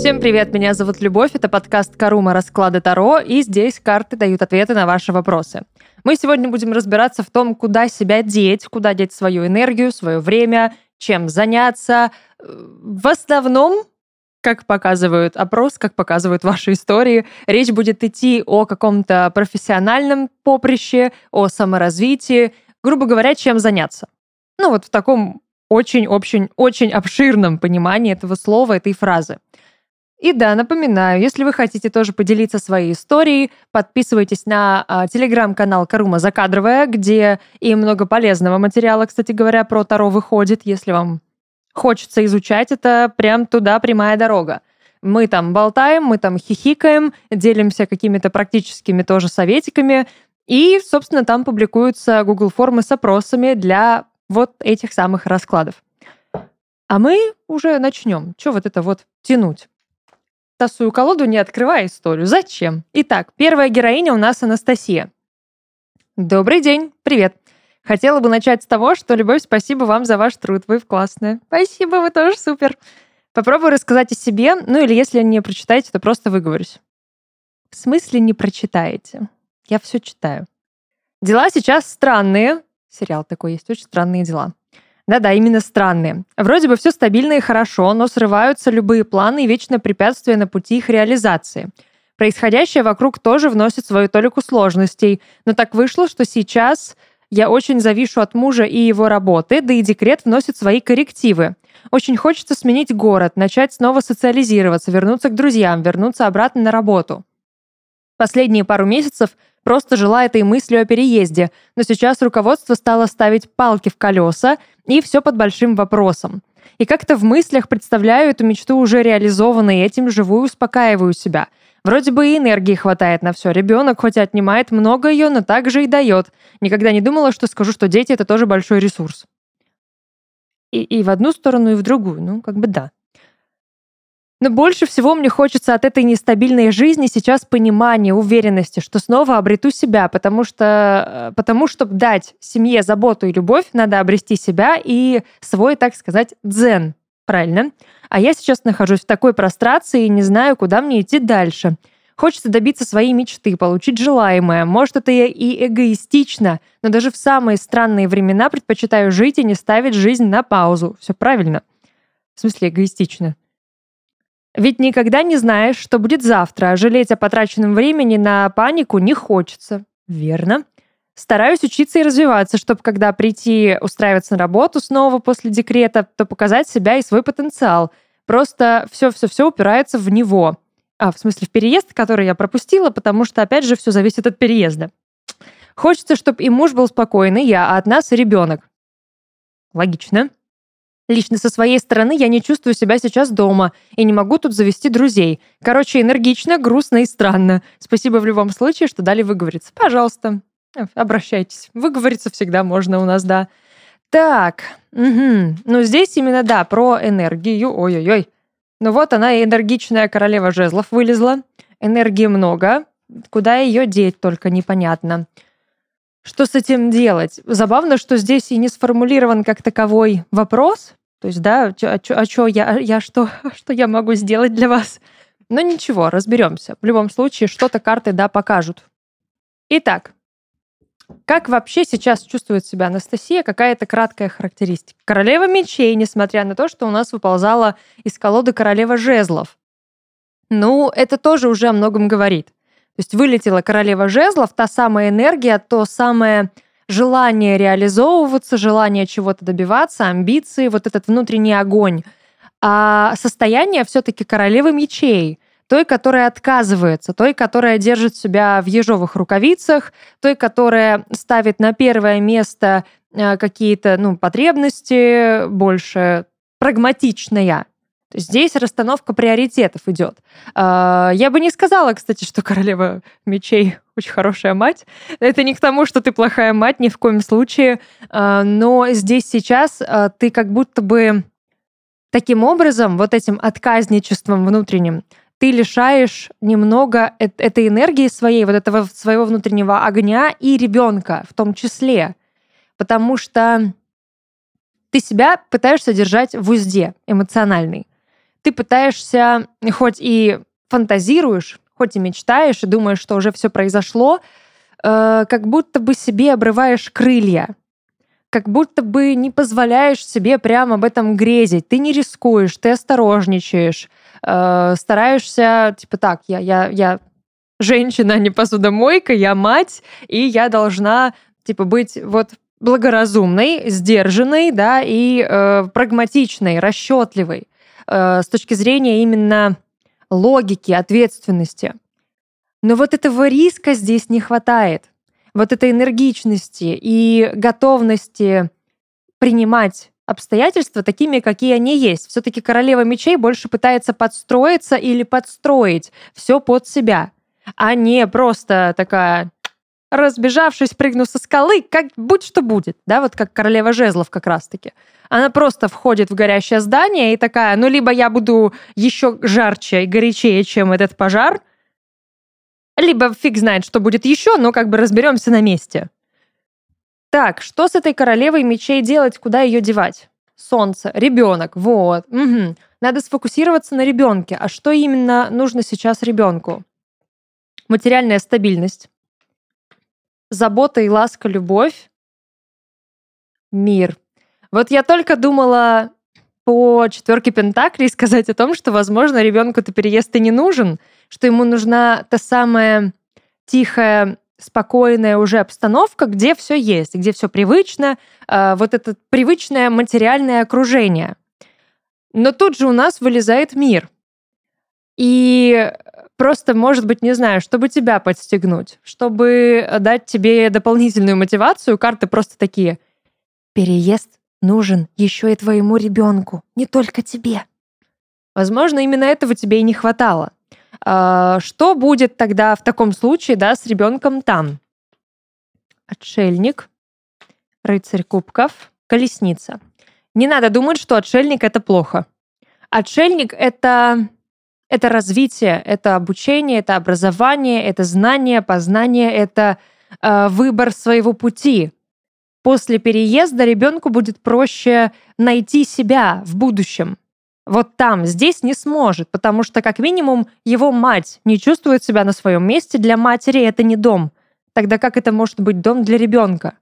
Всем привет, меня зовут Любовь, это подкаст Карума Расклады Таро, и здесь карты дают ответы на ваши вопросы. Мы сегодня будем разбираться в том, куда себя деть, куда деть свою энергию, свое время, чем заняться. В основном как показывают опрос, как показывают ваши истории, речь будет идти о каком-то профессиональном поприще, о саморазвитии, грубо говоря, чем заняться. Ну вот в таком очень-очень-очень обширном понимании этого слова, этой фразы. И да, напоминаю, если вы хотите тоже поделиться своей историей, подписывайтесь на а, телеграм-канал Карума Закадровая, где и много полезного материала, кстати говоря, про Таро выходит, если вам хочется изучать это, прям туда прямая дорога. Мы там болтаем, мы там хихикаем, делимся какими-то практическими тоже советиками, и, собственно, там публикуются Google формы с опросами для вот этих самых раскладов. А мы уже начнем. Что вот это вот тянуть? Тасую колоду, не открывая историю. Зачем? Итак, первая героиня у нас Анастасия. Добрый день, привет. Хотела бы начать с того, что, Любовь, спасибо вам за ваш труд, вы классная. Спасибо, вы тоже супер. Попробую рассказать о себе, ну или если не прочитаете, то просто выговорюсь. В смысле не прочитаете? Я все читаю. Дела сейчас странные. Сериал такой есть, очень странные дела. Да-да, именно странные. Вроде бы все стабильно и хорошо, но срываются любые планы и вечно препятствия на пути их реализации. Происходящее вокруг тоже вносит свою толику сложностей, но так вышло, что сейчас я очень завишу от мужа и его работы, да и декрет вносит свои коррективы. Очень хочется сменить город, начать снова социализироваться, вернуться к друзьям, вернуться обратно на работу. Последние пару месяцев просто жила этой мыслью о переезде, но сейчас руководство стало ставить палки в колеса, и все под большим вопросом. И как-то в мыслях представляю эту мечту уже реализованной, этим живу и успокаиваю себя – Вроде бы и энергии хватает на все. Ребенок хоть и отнимает много ее, но также и дает. Никогда не думала, что скажу, что дети — это тоже большой ресурс. И, и в одну сторону, и в другую. Ну, как бы да. Но больше всего мне хочется от этой нестабильной жизни сейчас понимания, уверенности, что снова обрету себя, потому что, э, потому чтобы дать семье заботу и любовь, надо обрести себя и свой, так сказать, дзен. Правильно? А я сейчас нахожусь в такой прострации и не знаю, куда мне идти дальше. Хочется добиться своей мечты, получить желаемое. Может, это и эгоистично, но даже в самые странные времена предпочитаю жить и не ставить жизнь на паузу. Все правильно. В смысле эгоистично. Ведь никогда не знаешь, что будет завтра, а жалеть о потраченном времени на панику не хочется. Верно. Стараюсь учиться и развиваться, чтобы когда прийти устраиваться на работу снова после декрета, то показать себя и свой потенциал. Просто все-все-все упирается в него. А, в смысле, в переезд, который я пропустила, потому что, опять же, все зависит от переезда. Хочется, чтобы и муж был спокойный, я, а от нас ребенок. Логично. Лично со своей стороны я не чувствую себя сейчас дома и не могу тут завести друзей. Короче, энергично, грустно и странно. Спасибо в любом случае, что дали выговориться. Пожалуйста. Э, обращайтесь. Выговориться всегда можно у нас, да. Так, угу. ну здесь именно, да, про энергию. Ой-ой-ой. Ну вот она, энергичная королева жезлов вылезла. Энергии много. Куда ее деть, только непонятно. Что с этим делать? Забавно, что здесь и не сформулирован как таковой вопрос. То есть, да, а что а чё я, я что, что я могу сделать для вас? Но ничего, разберемся. В любом случае, что-то карты, да, покажут. Итак, как вообще сейчас чувствует себя Анастасия? Какая-то краткая характеристика. Королева мечей, несмотря на то, что у нас выползала из колоды королева жезлов. Ну, это тоже уже о многом говорит. То есть вылетела королева жезлов, та самая энергия, то самое желание реализовываться, желание чего-то добиваться, амбиции, вот этот внутренний огонь. А состояние все-таки королевы мечей – той, которая отказывается, той, которая держит себя в ежовых рукавицах, той, которая ставит на первое место э, какие-то ну, потребности, больше прагматичная. Здесь расстановка приоритетов идет. А, я бы не сказала, кстати, что королева мечей очень хорошая мать. Это не к тому, что ты плохая мать, ни в коем случае. А, но здесь сейчас а, ты как будто бы таким образом, вот этим отказничеством внутренним, ты лишаешь немного этой энергии своей, вот этого своего внутреннего огня и ребенка в том числе. Потому что ты себя пытаешься держать в узде эмоциональный. ты пытаешься, хоть и фантазируешь, хоть и мечтаешь, и думаешь, что уже все произошло, э, как будто бы себе обрываешь крылья, как будто бы не позволяешь себе прямо об этом грезить. Ты не рискуешь, ты осторожничаешь, э, стараешься, типа так, я, я, я женщина, а не посудомойка, я мать, и я должна, типа, быть вот благоразумной, сдержанной, да, и э, прагматичной, расчетливой э, с точки зрения именно логики, ответственности. Но вот этого риска здесь не хватает. Вот этой энергичности и готовности принимать обстоятельства такими, какие они есть. Все-таки королева мечей больше пытается подстроиться или подстроить все под себя, а не просто такая разбежавшись, прыгну со скалы, как будь что будет, да, вот как королева жезлов как раз-таки. Она просто входит в горящее здание и такая, ну, либо я буду еще жарче и горячее, чем этот пожар, либо фиг знает, что будет еще, но как бы разберемся на месте. Так, что с этой королевой мечей делать, куда ее девать? Солнце, ребенок, вот. Угу. Надо сфокусироваться на ребенке. А что именно нужно сейчас ребенку? Материальная стабильность, забота и ласка, любовь, мир. Вот я только думала по четверке Пентаклей сказать о том, что, возможно, ребенку-то переезд и не нужен, что ему нужна та самая тихая, спокойная уже обстановка, где все есть, где все привычно, э, вот это привычное материальное окружение. Но тут же у нас вылезает мир. И просто, может быть, не знаю, чтобы тебя подстегнуть, чтобы дать тебе дополнительную мотивацию, карты просто такие. Переезд нужен еще и твоему ребенку, не только тебе. Возможно, именно этого тебе и не хватало. А, что будет тогда в таком случае, да, с ребенком там? Отшельник, рыцарь кубков, колесница. Не надо думать, что отшельник это плохо. Отшельник это это развитие, это обучение, это образование, это знание, познание, это э, выбор своего пути. После переезда ребенку будет проще найти себя в будущем. Вот там, здесь не сможет, потому что как минимум его мать не чувствует себя на своем месте. Для матери это не дом. Тогда как это может быть дом для ребенка?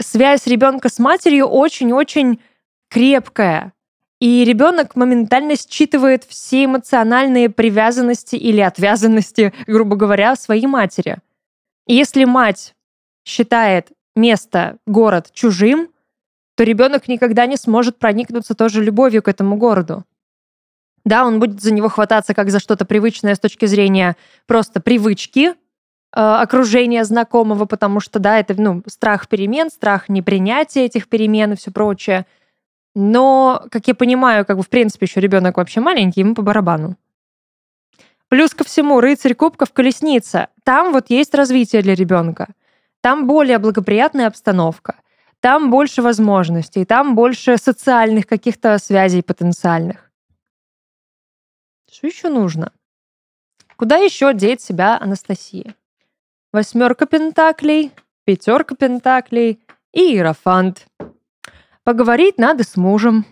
Связь ребенка с матерью очень-очень крепкая. И ребенок моментально считывает все эмоциональные привязанности или отвязанности, грубо говоря, своей матери. И если мать считает место, город чужим, то ребенок никогда не сможет проникнуться тоже любовью к этому городу. Да, он будет за него хвататься как за что-то привычное с точки зрения просто привычки, э, окружения знакомого, потому что, да, это ну, страх перемен, страх непринятия этих перемен и все прочее – но, как я понимаю, как бы в принципе еще ребенок вообще маленький, ему по барабану. Плюс ко всему, рыцарь кубков колесница. Там вот есть развитие для ребенка. Там более благоприятная обстановка. Там больше возможностей, там больше социальных каких-то связей потенциальных. Что еще нужно? Куда еще деть себя Анастасия? Восьмерка пентаклей, пятерка пентаклей и иерофант. Поговорить надо с мужем.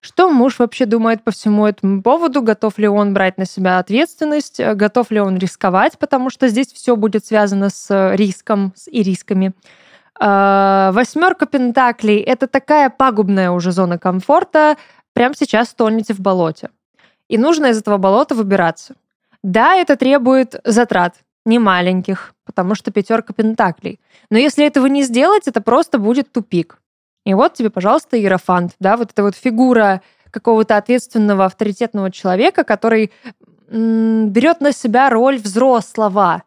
Что муж вообще думает по всему этому поводу? Готов ли он брать на себя ответственность? Готов ли он рисковать? Потому что здесь все будет связано с риском с и рисками. А, восьмерка пентаклей – это такая пагубная уже зона комфорта. Прямо сейчас тонете в болоте. И нужно из этого болота выбираться. Да, это требует затрат, не маленьких, потому что пятерка пентаклей. Но если этого не сделать, это просто будет тупик. И вот тебе, пожалуйста, иерофант, да, вот эта вот фигура какого-то ответственного, авторитетного человека, который берет на себя роль взрослого,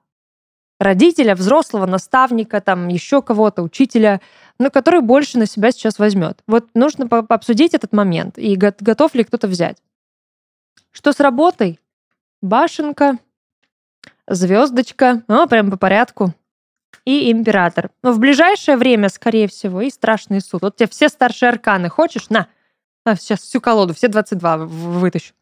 родителя, взрослого, наставника, там еще кого-то, учителя, но который больше на себя сейчас возьмет. Вот нужно обсудить этот момент и готов ли кто-то взять. Что с работой? Башенка, звездочка, ну, прям по порядку и император. Но в ближайшее время, скорее всего, и страшный суд. Вот тебе все старшие арканы хочешь? На. А, сейчас всю колоду, все 22 вытащу.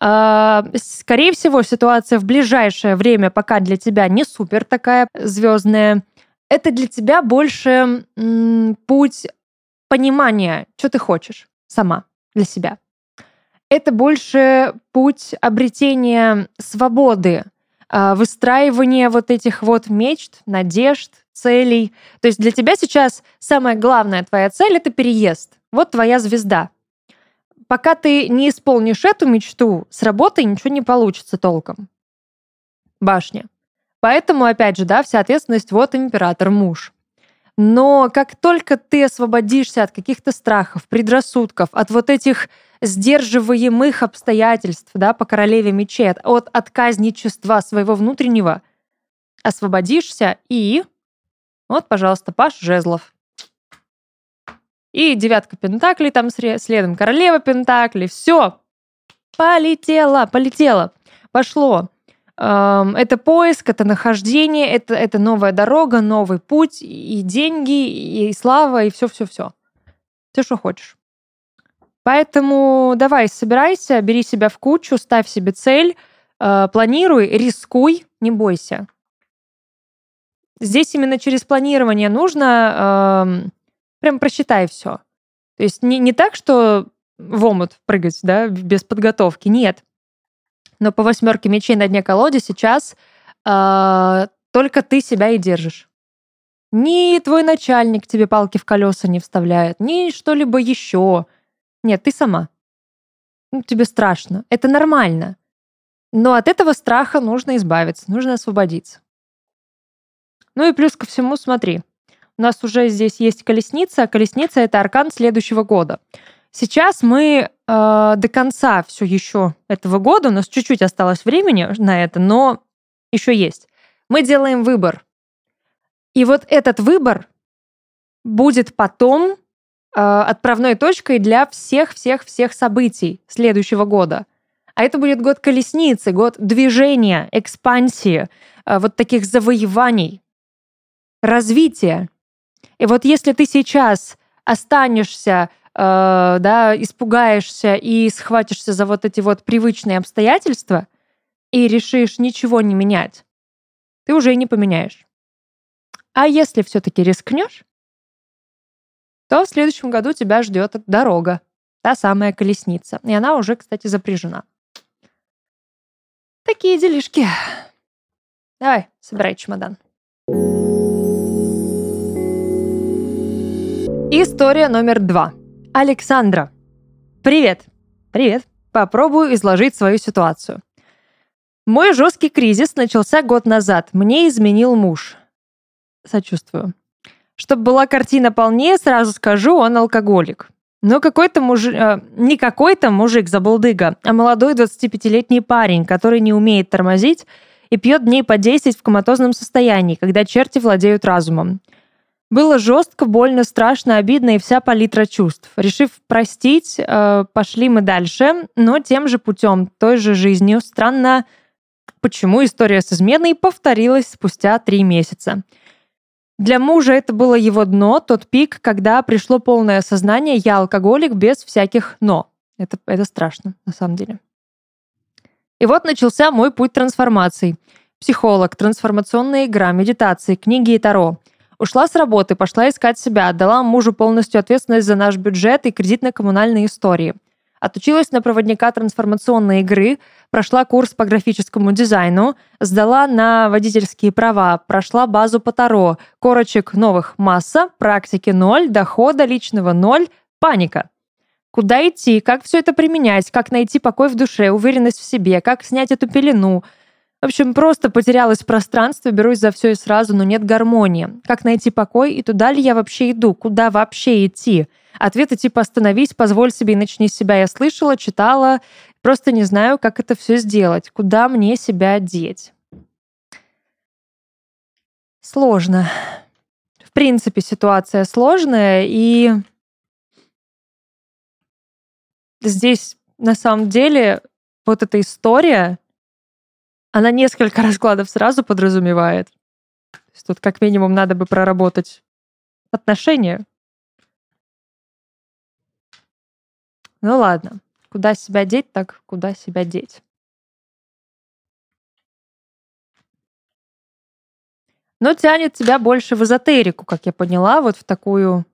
А, скорее всего, ситуация в ближайшее время пока для тебя не супер такая звездная. Это для тебя больше путь понимания, что ты хочешь сама для себя. это больше путь обретения свободы, а, выстраивания вот этих вот мечт, надежд, целей. То есть для тебя сейчас самая главная твоя цель — это переезд. Вот твоя звезда. Пока ты не исполнишь эту мечту, с работой ничего не получится толком. Башня. Поэтому, опять же, да, вся ответственность вот император, муж. Но как только ты освободишься от каких-то страхов, предрассудков, от вот этих сдерживаемых обстоятельств, да, по королеве мечей, от, от отказничества своего внутреннего, освободишься и... Вот, пожалуйста, Паш Жезлов. И девятка пентаклей там следом, королева пентаклей. Все, полетело, полетело, пошло. Это поиск, это нахождение, это, это новая дорога, новый путь, и деньги, и слава, и все-все-все. Все, что хочешь. Поэтому давай, собирайся, бери себя в кучу, ставь себе цель, э, планируй, рискуй, не бойся. Здесь именно через планирование нужно э, прям просчитай все. То есть не, не так, что в омут прыгать, да, без подготовки, нет. Но по восьмерке мечей на дне колоде сейчас э, только ты себя и держишь. Ни твой начальник тебе палки в колеса не вставляет, ни что-либо еще. Нет, ты сама. Ну, тебе страшно. Это нормально. Но от этого страха нужно избавиться, нужно освободиться. Ну и плюс ко всему, смотри, у нас уже здесь есть колесница, а колесница это аркан следующего года. Сейчас мы э, до конца все еще этого года, у нас чуть-чуть осталось времени на это, но еще есть. Мы делаем выбор. И вот этот выбор будет потом э, отправной точкой для всех-всех-всех событий следующего года. А это будет год колесницы, год движения, экспансии, э, вот таких завоеваний, развития. И вот если ты сейчас останешься э, да, испугаешься и схватишься за вот эти вот привычные обстоятельства и решишь ничего не менять, ты уже и не поменяешь. А если все-таки рискнешь, то в следующем году тебя ждет дорога, та самая колесница. И она уже, кстати, запряжена. Такие делишки. Давай, собирай чемодан. История номер два. Александра. Привет. Привет. Попробую изложить свою ситуацию. Мой жесткий кризис начался год назад. Мне изменил муж. Сочувствую. Чтобы была картина полнее, сразу скажу, он алкоголик. Но какой-то мужик, э, не какой-то мужик забулдыга, а молодой 25-летний парень, который не умеет тормозить и пьет дней по 10 в коматозном состоянии, когда черти владеют разумом. Было жестко, больно, страшно, обидно и вся палитра чувств. Решив простить, э, пошли мы дальше, но тем же путем, той же жизнью. Странно, почему история с изменой повторилась спустя три месяца. Для мужа это было его дно, тот пик, когда пришло полное осознание «я алкоголик» без всяких «но». Это, это страшно, на самом деле. И вот начался мой путь трансформаций. Психолог, трансформационная игра, медитации, книги и таро – Ушла с работы, пошла искать себя, отдала мужу полностью ответственность за наш бюджет и кредитно-коммунальные истории. Отучилась на проводника трансформационной игры, прошла курс по графическому дизайну, сдала на водительские права, прошла базу по Таро, корочек новых масса, практики ноль, дохода личного ноль, паника. Куда идти, как все это применять, как найти покой в душе, уверенность в себе, как снять эту пелену – в общем, просто потерялась в пространстве, берусь за все и сразу, но нет гармонии. Как найти покой и туда ли я вообще иду? Куда вообще идти? Ответы типа «остановись», «позволь себе и начни с себя» я слышала, читала, просто не знаю, как это все сделать. Куда мне себя деть? Сложно. В принципе, ситуация сложная, и здесь на самом деле вот эта история она несколько раскладов сразу подразумевает. То есть тут как минимум надо бы проработать отношения. Ну ладно, куда себя деть, так куда себя деть. Но тянет тебя больше в эзотерику, как я поняла, вот в такую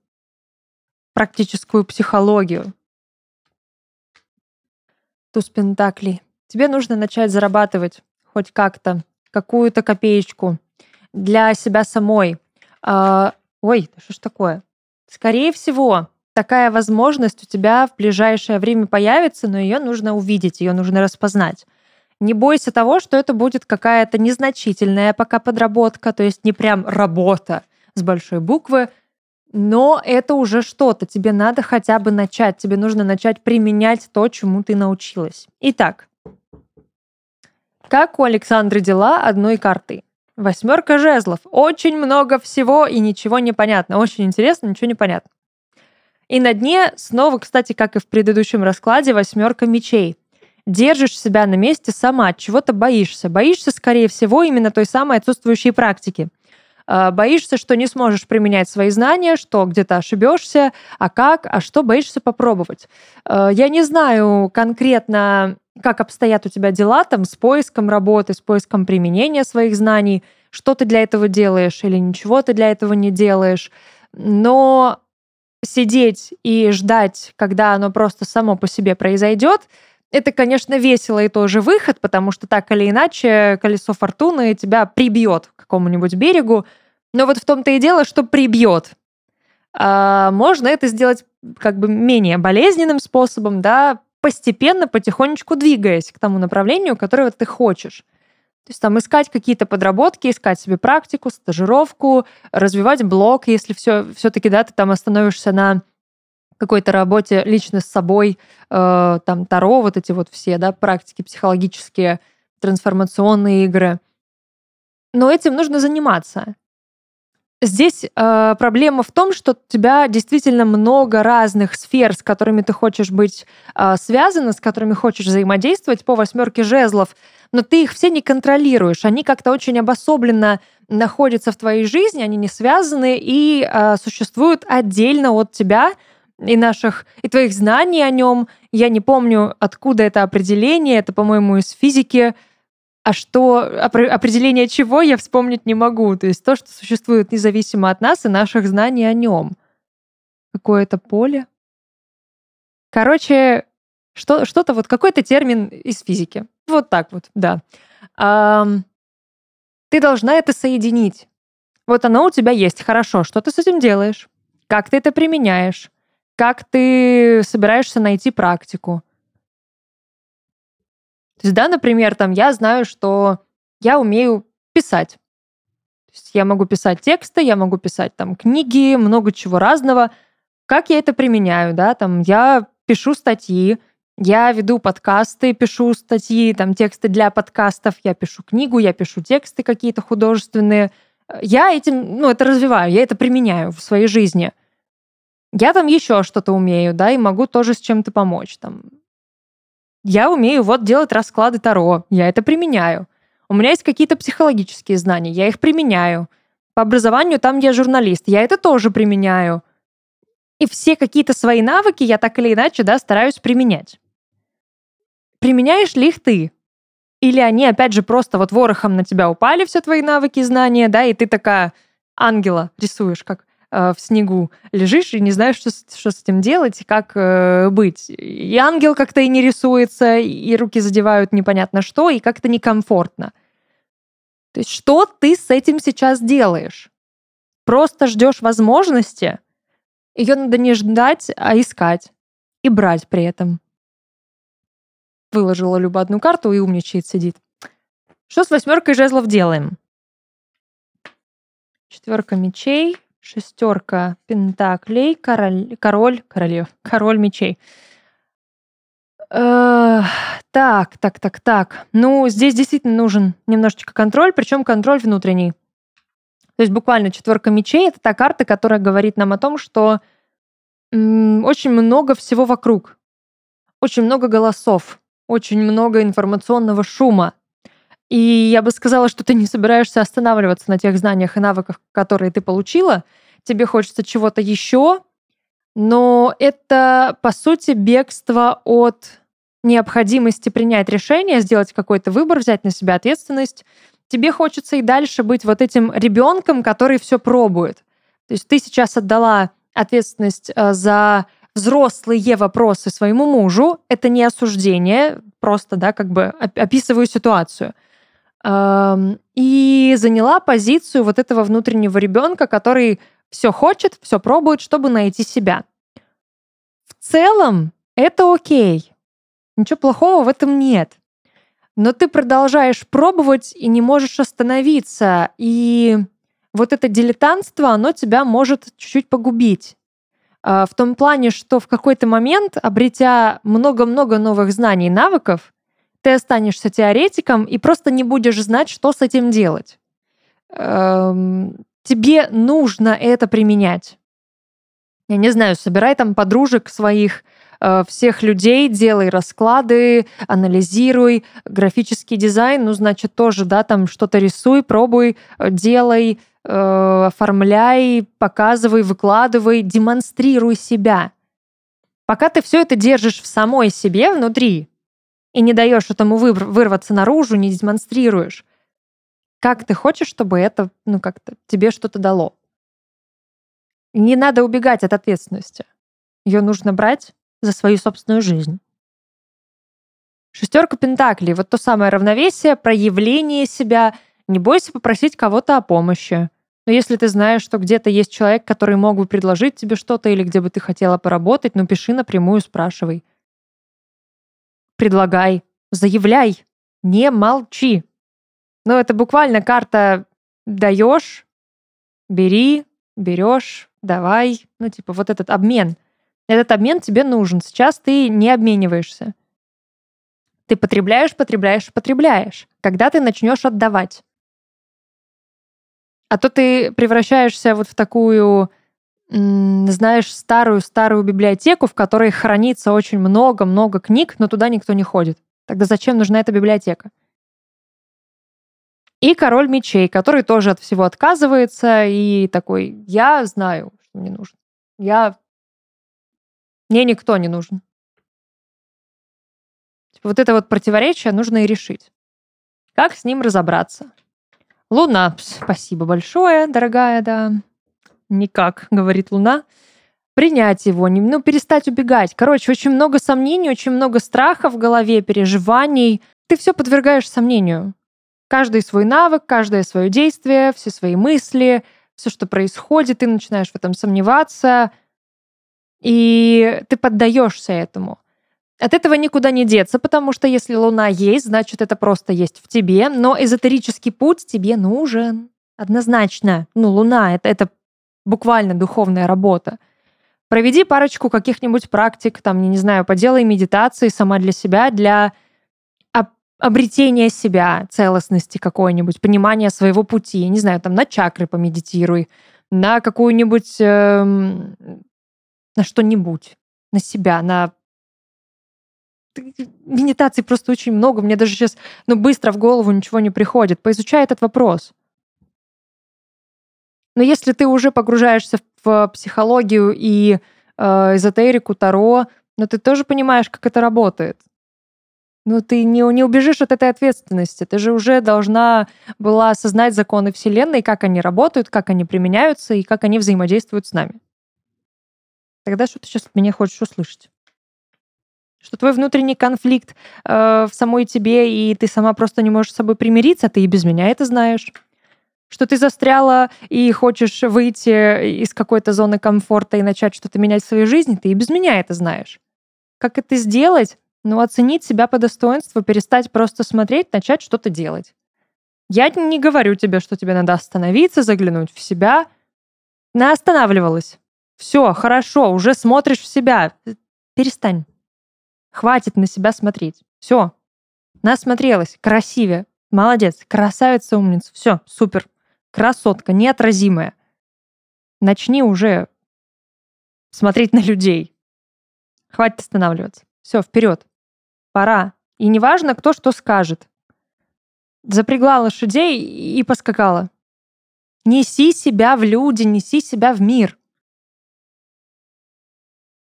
практическую психологию. туз пентаклей. Тебе нужно начать зарабатывать хоть как-то, какую-то копеечку для себя самой. А, ой, что ж такое? Скорее всего, такая возможность у тебя в ближайшее время появится, но ее нужно увидеть, ее нужно распознать. Не бойся того, что это будет какая-то незначительная пока подработка, то есть не прям работа с большой буквы, но это уже что-то. Тебе надо хотя бы начать. Тебе нужно начать применять то, чему ты научилась. Итак, как у Александры дела одной картой? Восьмерка жезлов. Очень много всего и ничего не понятно. Очень интересно, ничего не понятно. И на дне снова, кстати, как и в предыдущем раскладе, восьмерка мечей. Держишь себя на месте сама, чего-то боишься. Боишься, скорее всего, именно той самой отсутствующей практики. А, боишься, что не сможешь применять свои знания, что где-то ошибешься, а как, а что боишься попробовать. А, я не знаю конкретно, как обстоят у тебя дела там с поиском работы, с поиском применения своих знаний, что ты для этого делаешь или ничего ты для этого не делаешь. Но сидеть и ждать, когда оно просто само по себе произойдет, это, конечно, весело и тоже выход, потому что так или иначе колесо фортуны тебя прибьет к какому-нибудь берегу. Но вот в том-то и дело, что прибьет. А можно это сделать как бы менее болезненным способом, да, постепенно, потихонечку двигаясь к тому направлению, которого ты хочешь. То есть там искать какие-то подработки, искать себе практику, стажировку, развивать блог, если все, все-таки, да, ты там остановишься на какой-то работе лично с собой, э, там Таро, вот эти вот все, да, практики психологические, трансформационные игры. Но этим нужно заниматься. Здесь э, проблема в том, что у тебя действительно много разных сфер, с которыми ты хочешь быть э, связана, с которыми хочешь взаимодействовать по восьмерке жезлов, но ты их все не контролируешь. Они как-то очень обособленно находятся в твоей жизни, они не связаны и э, существуют отдельно от тебя и наших и твоих знаний о нем. Я не помню, откуда это определение. Это, по-моему, из физики а что, определение чего я вспомнить не могу. То есть то, что существует независимо от нас и наших знаний о нем. Какое-то поле. Короче, что, что-то вот, какой-то термин из физики. Вот так вот, да. А, ты должна это соединить. Вот оно у тебя есть. Хорошо, что ты с этим делаешь? Как ты это применяешь? Как ты собираешься найти практику? То есть, да, например, там я знаю, что я умею писать. То есть я могу писать тексты, я могу писать там книги, много чего разного. Как я это применяю, да? Там я пишу статьи, я веду подкасты, пишу статьи, там тексты для подкастов, я пишу книгу, я пишу тексты какие-то художественные. Я этим, ну, это развиваю, я это применяю в своей жизни. Я там еще что-то умею, да, и могу тоже с чем-то помочь. Там, я умею вот делать расклады Таро, я это применяю. У меня есть какие-то психологические знания, я их применяю. По образованию там я журналист, я это тоже применяю. И все какие-то свои навыки я так или иначе, да, стараюсь применять. Применяешь ли их ты? Или они, опять же, просто вот ворохом на тебя упали, все твои навыки, знания, да, и ты такая ангела рисуешь, как в снегу лежишь и не знаешь, что, что с этим делать и как э, быть. И ангел как-то и не рисуется, и руки задевают непонятно что, и как-то некомфортно. То есть что ты с этим сейчас делаешь? Просто ждешь возможности? Ее надо не ждать, а искать. И брать при этом. Выложила Люба одну карту и умничает сидит. Что с восьмеркой жезлов делаем? Четверка мечей, шестерка пентаклей, король, король, королев, король мечей. Так, так, так, так. Ну, здесь действительно нужен немножечко контроль, причем контроль внутренний. То есть буквально четверка мечей это та карта, которая говорит нам о том, что очень много всего вокруг, очень много голосов, очень много информационного шума. И я бы сказала, что ты не собираешься останавливаться на тех знаниях и навыках, которые ты получила. Тебе хочется чего-то еще, но это, по сути, бегство от необходимости принять решение, сделать какой-то выбор, взять на себя ответственность. Тебе хочется и дальше быть вот этим ребенком, который все пробует. То есть ты сейчас отдала ответственность э, за взрослые вопросы своему мужу. Это не осуждение, просто, да, как бы описываю ситуацию. И заняла позицию вот этого внутреннего ребенка, который все хочет, все пробует, чтобы найти себя. В целом это окей. Ничего плохого в этом нет. Но ты продолжаешь пробовать и не можешь остановиться. И вот это дилетантство, оно тебя может чуть-чуть погубить. А, в том плане, что в какой-то момент, обретя много-много новых знаний и навыков, ты останешься теоретиком и просто не будешь знать, что с этим делать. Эм, тебе нужно это применять. Я не знаю, собирай там подружек своих, э, всех людей, делай расклады, анализируй. Графический дизайн, ну, значит, тоже, да, там что-то рисуй, пробуй, э, делай, э, оформляй, показывай, выкладывай, демонстрируй себя. Пока ты все это держишь в самой себе внутри и не даешь этому вырваться наружу, не демонстрируешь, как ты хочешь, чтобы это, ну, как-то тебе что-то дало? Не надо убегать от ответственности. Ее нужно брать за свою собственную жизнь. Шестерка Пентаклей. Вот то самое равновесие, проявление себя. Не бойся попросить кого-то о помощи. Но если ты знаешь, что где-то есть человек, который мог бы предложить тебе что-то или где бы ты хотела поработать, ну пиши напрямую, спрашивай. Предлагай, заявляй, не молчи. Ну, это буквально карта даешь, бери, берешь, давай. Ну, типа вот этот обмен. Этот обмен тебе нужен. Сейчас ты не обмениваешься. Ты потребляешь, потребляешь, потребляешь. Когда ты начнешь отдавать? А то ты превращаешься вот в такую, знаешь, старую-старую библиотеку, в которой хранится очень много-много книг, но туда никто не ходит. Тогда зачем нужна эта библиотека? И король мечей, который тоже от всего отказывается и такой, я знаю, что мне нужно. Я... Мне никто не нужен. Типа вот это вот противоречие нужно и решить. Как с ним разобраться? Луна, спасибо большое, дорогая, да. Никак, говорит Луна. Принять его, ну, перестать убегать. Короче, очень много сомнений, очень много страха в голове, переживаний. Ты все подвергаешь сомнению. Каждый свой навык, каждое свое действие, все свои мысли, все, что происходит, ты начинаешь в этом сомневаться, и ты поддаешься этому. От этого никуда не деться, потому что если Луна есть, значит, это просто есть в тебе, но эзотерический путь тебе нужен. Однозначно. Ну, Луна это, — это буквально духовная работа. Проведи парочку каких-нибудь практик, там, не знаю, поделай медитации сама для себя, для обретение себя, целостности какой-нибудь, понимание своего пути. Я не знаю, там на чакры помедитируй, на какую-нибудь, э, на что-нибудь, на себя, на медитаций просто очень много. Мне даже сейчас, ну, быстро в голову ничего не приходит. Поизучай этот вопрос. Но если ты уже погружаешься в психологию и э, эзотерику, таро, но ты тоже понимаешь, как это работает. Ну, ты не, не убежишь от этой ответственности. Ты же уже должна была осознать законы Вселенной, как они работают, как они применяются и как они взаимодействуют с нами. Тогда что ты сейчас от меня хочешь услышать? Что твой внутренний конфликт э, в самой тебе, и ты сама просто не можешь с собой примириться, ты и без меня это знаешь. Что ты застряла и хочешь выйти из какой-то зоны комфорта и начать что-то менять в своей жизни, ты и без меня это знаешь. Как это сделать? Ну, оценить себя по достоинству, перестать просто смотреть, начать что-то делать. Я не говорю тебе, что тебе надо остановиться, заглянуть в себя. На останавливалась. Все, хорошо, уже смотришь в себя. Перестань. Хватит на себя смотреть. Все. Насмотрелась. Красивее. Молодец. Красавица, умница. Все, супер. Красотка, неотразимая. Начни уже смотреть на людей. Хватит останавливаться. Все, вперед. Пора. И неважно, кто что скажет. Запрягла лошадей и поскакала. Неси себя в люди, неси себя в мир.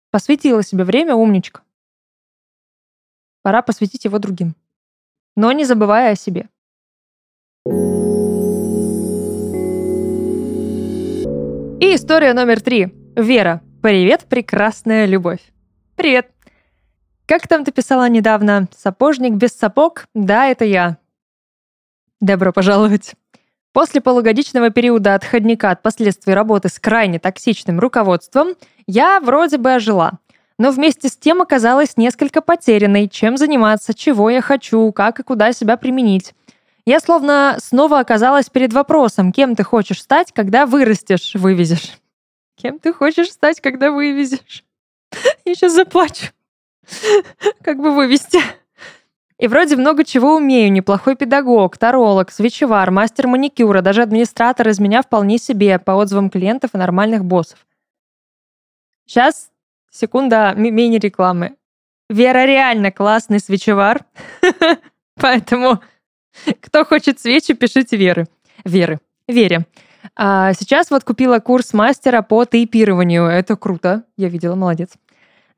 Посвятила себе время, умничка. Пора посвятить его другим. Но не забывая о себе. И история номер три. Вера. Привет, прекрасная любовь. Привет. Как там ты писала недавно? Сапожник без сапог? Да, это я. Добро пожаловать. После полугодичного периода отходника от последствий работы с крайне токсичным руководством я вроде бы ожила. Но вместе с тем оказалась несколько потерянной, чем заниматься, чего я хочу, как и куда себя применить. Я словно снова оказалась перед вопросом, кем ты хочешь стать, когда вырастешь, вывезешь. Кем ты хочешь стать, когда вывезешь? Я сейчас заплачу. Как бы вывести. И вроде много чего умею. Неплохой педагог, таролог, свечевар, мастер маникюра, даже администратор из меня вполне себе по отзывам клиентов и нормальных боссов. Сейчас, секунда мини-рекламы. Вера реально классный свечевар. Поэтому кто хочет свечи, пишите Веры. Веры. Вере. А сейчас вот купила курс мастера по тейпированию. Это круто. Я видела, молодец.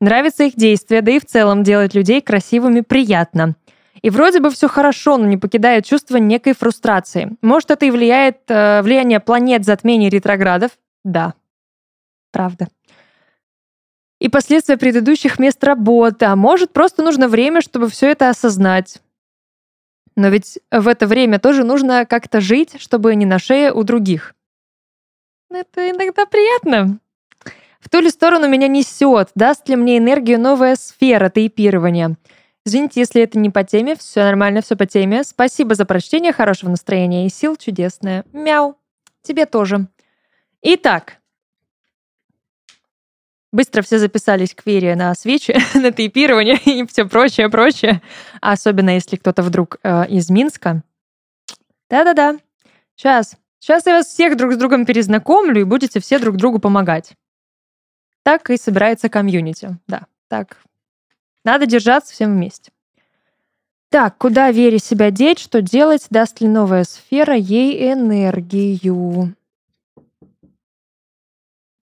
Нравится их действие, да и в целом делать людей красивыми приятно. И вроде бы все хорошо, но не покидает чувство некой фрустрации. Может, это и влияет э, влияние планет затмений ретроградов? Да. Правда. И последствия предыдущих мест работы. А может, просто нужно время, чтобы все это осознать. Но ведь в это время тоже нужно как-то жить, чтобы не на шее у других. Это иногда приятно. В ту ли сторону меня несет, даст ли мне энергию новая сфера тейпирования. Извините, если это не по теме, все нормально, все по теме. Спасибо за прочтение, хорошего настроения и сил чудесное. Мяу. Тебе тоже. Итак, Быстро все записались к Вере на свечи, на тейпирование и все прочее, прочее. Особенно если кто-то вдруг э, из Минска. Да-да-да. Сейчас. Сейчас я вас всех друг с другом перезнакомлю, и будете все друг другу помогать. Так и собирается комьюнити. Да, так. Надо держаться всем вместе. Так, куда Вере себя деть, что делать, даст ли новая сфера ей энергию?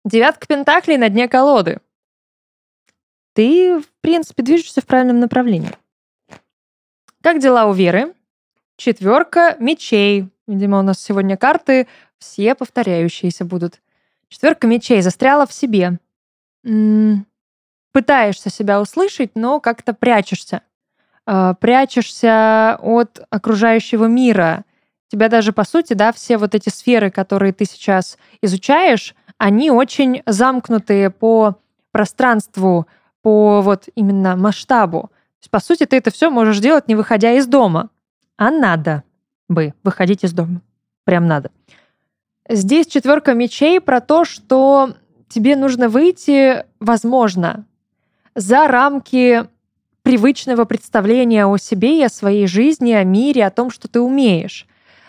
Девятка пентаклей на дне колоды. Ты, в принципе, движешься в правильном направлении. Как дела у Веры? Четверка мечей. Видимо, у нас сегодня карты все повторяющиеся будут. Четверка мечей застряла в себе. М-м- пытаешься себя услышать, но как-то прячешься. Э- прячешься от окружающего мира. Тебя даже, по сути, да, все вот эти сферы, которые ты сейчас изучаешь, они очень замкнутые по пространству, по вот именно масштабу. То есть, по сути, ты это все можешь делать, не выходя из дома. А надо бы выходить из дома. Прям надо. Здесь четверка мечей про то, что тебе нужно выйти, возможно, за рамки привычного представления о себе и о своей жизни, о мире, о том, что ты умеешь.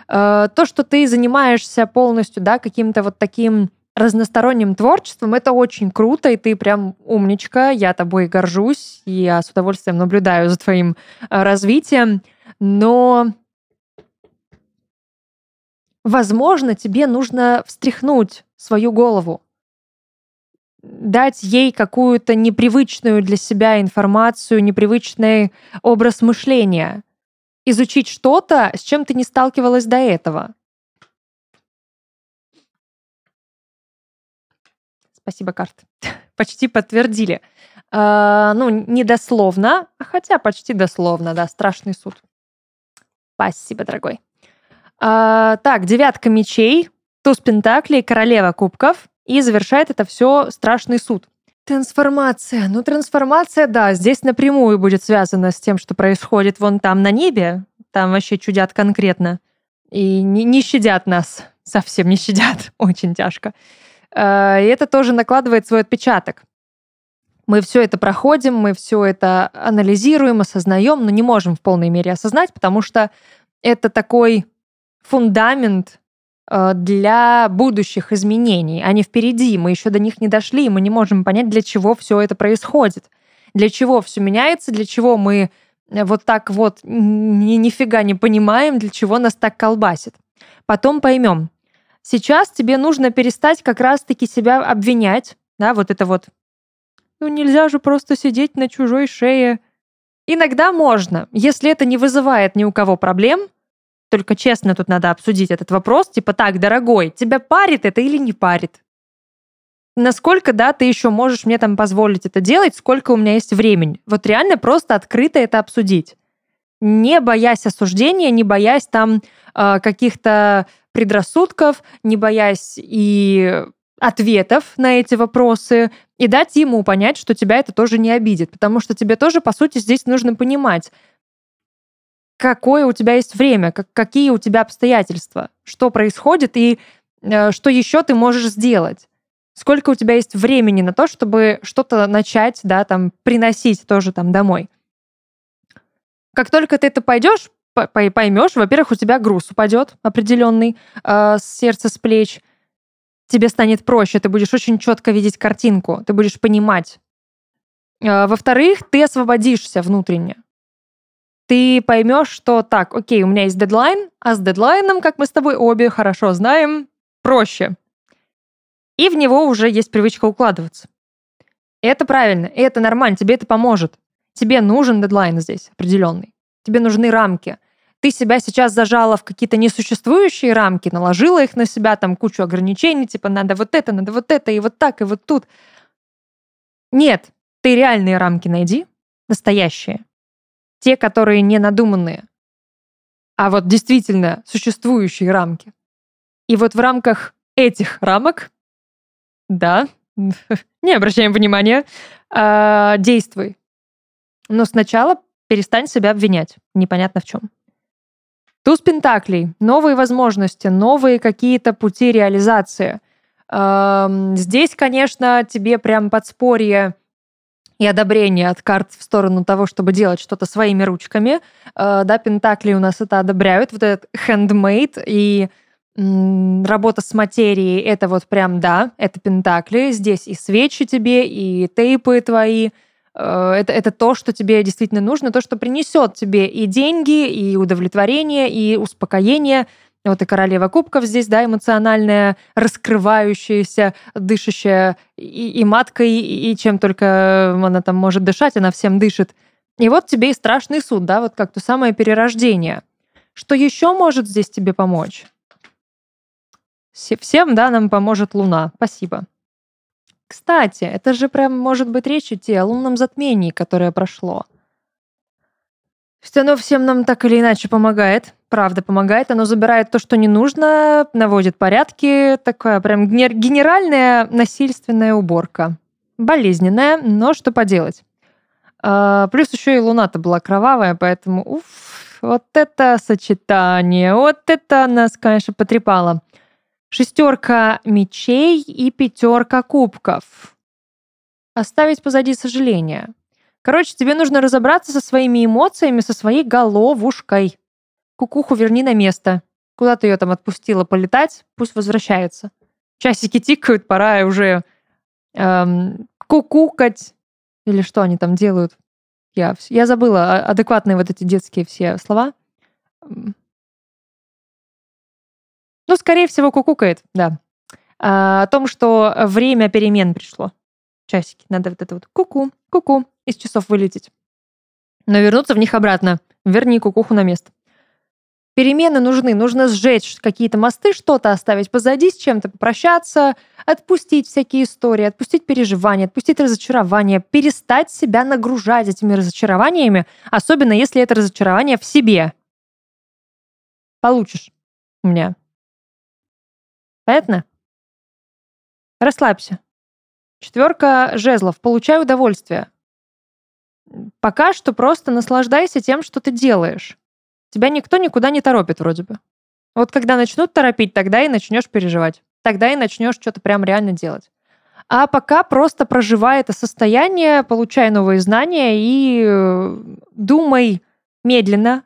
Э, то, что ты занимаешься полностью, да, каким-то вот таким разносторонним творчеством. Это очень круто, и ты прям умничка. Я тобой горжусь, и я с удовольствием наблюдаю за твоим э, развитием. Но, возможно, тебе нужно встряхнуть свою голову, дать ей какую-то непривычную для себя информацию, непривычный образ мышления, изучить что-то, с чем ты не сталкивалась до этого. Спасибо, карт. почти подтвердили. Э, ну, не дословно, а хотя почти дословно, да, страшный суд. Спасибо, дорогой. Э, так, девятка мечей, туз пентаклей, королева кубков. И завершает это все страшный суд. Трансформация. Ну, трансформация, да, здесь напрямую будет связана с тем, что происходит вон там на небе. Там вообще чудят конкретно. И не, не щадят нас. Совсем не щадят. Очень тяжко. Э, и это тоже накладывает свой отпечаток. Мы все это проходим, мы все это анализируем, осознаем, но не можем в полной мере осознать, потому что это такой фундамент э, для будущих изменений. Они впереди, мы еще до них не дошли, и мы не можем понять, для чего все это происходит. Для чего все меняется, для чего мы вот так вот ни, нифига не понимаем, для чего нас так колбасит. Потом поймем, Сейчас тебе нужно перестать как раз-таки себя обвинять, да, вот это вот. Ну нельзя же просто сидеть на чужой шее. Иногда можно, если это не вызывает ни у кого проблем, только честно тут надо обсудить этот вопрос, типа так, дорогой, тебя парит это или не парит? насколько, да, ты еще можешь мне там позволить это делать, сколько у меня есть времени. Вот реально просто открыто это обсудить. Не боясь осуждения, не боясь там э, каких-то предрассудков, не боясь и ответов на эти вопросы, и дать ему понять, что тебя это тоже не обидит. Потому что тебе тоже, по сути, здесь нужно понимать, какое у тебя есть время, как, какие у тебя обстоятельства, что происходит и э, что еще ты можешь сделать сколько у тебя есть времени на то, чтобы что-то начать, да, там, приносить тоже там домой. Как только ты это пойдешь, поймешь, во-первых, у тебя груз упадет определенный э, с сердца, с плеч. Тебе станет проще, ты будешь очень четко видеть картинку, ты будешь понимать. Э, во-вторых, ты освободишься внутренне. Ты поймешь, что так, окей, у меня есть дедлайн, а с дедлайном, как мы с тобой обе хорошо знаем, проще. И в него уже есть привычка укладываться. это правильно, это нормально, тебе это поможет. Тебе нужен дедлайн здесь определенный. Тебе нужны рамки. Ты себя сейчас зажала в какие-то несуществующие рамки, наложила их на себя, там кучу ограничений, типа надо вот это, надо вот это, и вот так, и вот тут. Нет, ты реальные рамки найди, настоящие. Те, которые не надуманные, а вот действительно существующие рамки. И вот в рамках этих рамок да, не обращаем внимания. А, действуй. Но сначала перестань себя обвинять. Непонятно в чем. Туз Пентаклей. Новые возможности, новые какие-то пути реализации. Здесь, конечно, тебе прям подспорье и одобрение от карт в сторону того, чтобы делать что-то своими ручками. А, да, Пентакли у нас это одобряют, вот этот handmade и работа с материей, это вот прям, да, это пентакли. Здесь и свечи тебе, и тейпы твои. Э, это, это то, что тебе действительно нужно, то, что принесет тебе и деньги, и удовлетворение, и успокоение. Вот и королева кубков здесь, да, эмоциональная, раскрывающаяся, дышащая и, и маткой, и, и чем только она там может дышать, она всем дышит. И вот тебе и страшный суд, да, вот как то самое перерождение. Что еще может здесь тебе помочь? Всем, да, нам поможет Луна. Спасибо. Кстати, это же прям может быть речь идти о лунном затмении, которое прошло. Что оно всем нам так или иначе помогает. Правда, помогает. Оно забирает то, что не нужно, наводит порядки. Такая прям генеральная насильственная уборка. Болезненная, но что поделать. А, плюс еще и луна-то была кровавая, поэтому уф, вот это сочетание, вот это нас, конечно, потрепало шестерка мечей и пятерка кубков. Оставить позади сожаления. Короче, тебе нужно разобраться со своими эмоциями, со своей головушкой. Кукуху верни на место. Куда ты ее там отпустила полетать, пусть возвращается. Часики тикают, пора уже эм, кукукать. Или что они там делают? Я, я забыла а, адекватные вот эти детские все слова. Ну, скорее всего, кукукает, да. А, о том, что время перемен пришло. Часики. Надо вот это вот куку, куку из часов вылететь. Но вернуться в них обратно. Верни кукуху на место. Перемены нужны. Нужно сжечь какие-то мосты, что-то оставить позади, с чем-то попрощаться, отпустить всякие истории, отпустить переживания, отпустить разочарования, перестать себя нагружать этими разочарованиями, особенно если это разочарование в себе. Получишь у меня Понятно? Расслабься. Четверка жезлов. Получай удовольствие. Пока что просто наслаждайся тем, что ты делаешь. Тебя никто никуда не торопит вроде бы. Вот когда начнут торопить, тогда и начнешь переживать. Тогда и начнешь что-то прям реально делать. А пока просто проживай это состояние, получай новые знания и э, думай медленно,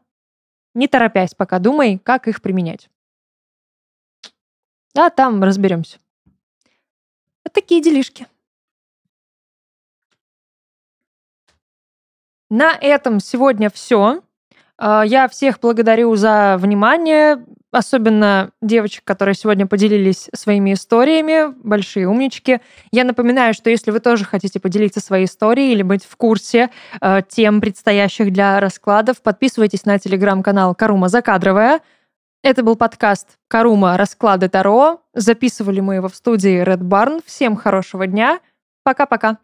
не торопясь пока, думай, как их применять. А там разберемся. Вот такие делишки. На этом сегодня все. А, я всех благодарю за внимание, особенно девочек, которые сегодня поделились своими историями, большие умнички. Я напоминаю, что если вы тоже хотите поделиться своей историей или быть в курсе э, тем предстоящих для раскладов, подписывайтесь на телеграм-канал Карума Закадровая. Это был подкаст «Карума. Расклады Таро». Записывали мы его в студии Red Barn. Всем хорошего дня. Пока-пока.